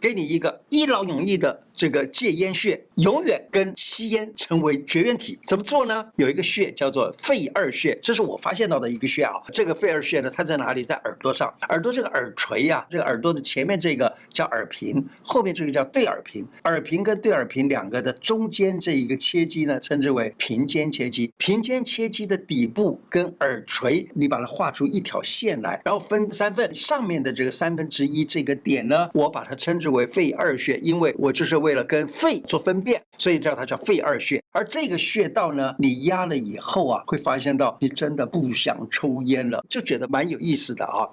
给你一个一劳永逸的这个戒烟穴，永远跟吸烟成为绝缘体。怎么做呢？有一个穴叫做肺二穴，这是我发现到的一个穴啊。这个肺二穴呢，它在哪里？在耳朵上，耳朵这个耳垂呀、这个耳朵的前面这个叫耳屏，后面这个叫对耳屏。耳屏跟对耳屏两个的中间这一个切肌呢，称之为平间切肌。平间切肌的底部跟耳垂，你把它画出一条线来，然后分三份，上面的这个三分之一这个点呢，我把它称之为肺二穴，因为我就是为了跟肺做分辨，所以叫它叫肺二穴。而这个穴道呢，你压了以后啊，会发现到你真的不想抽烟了，就觉得蛮有意思的啊。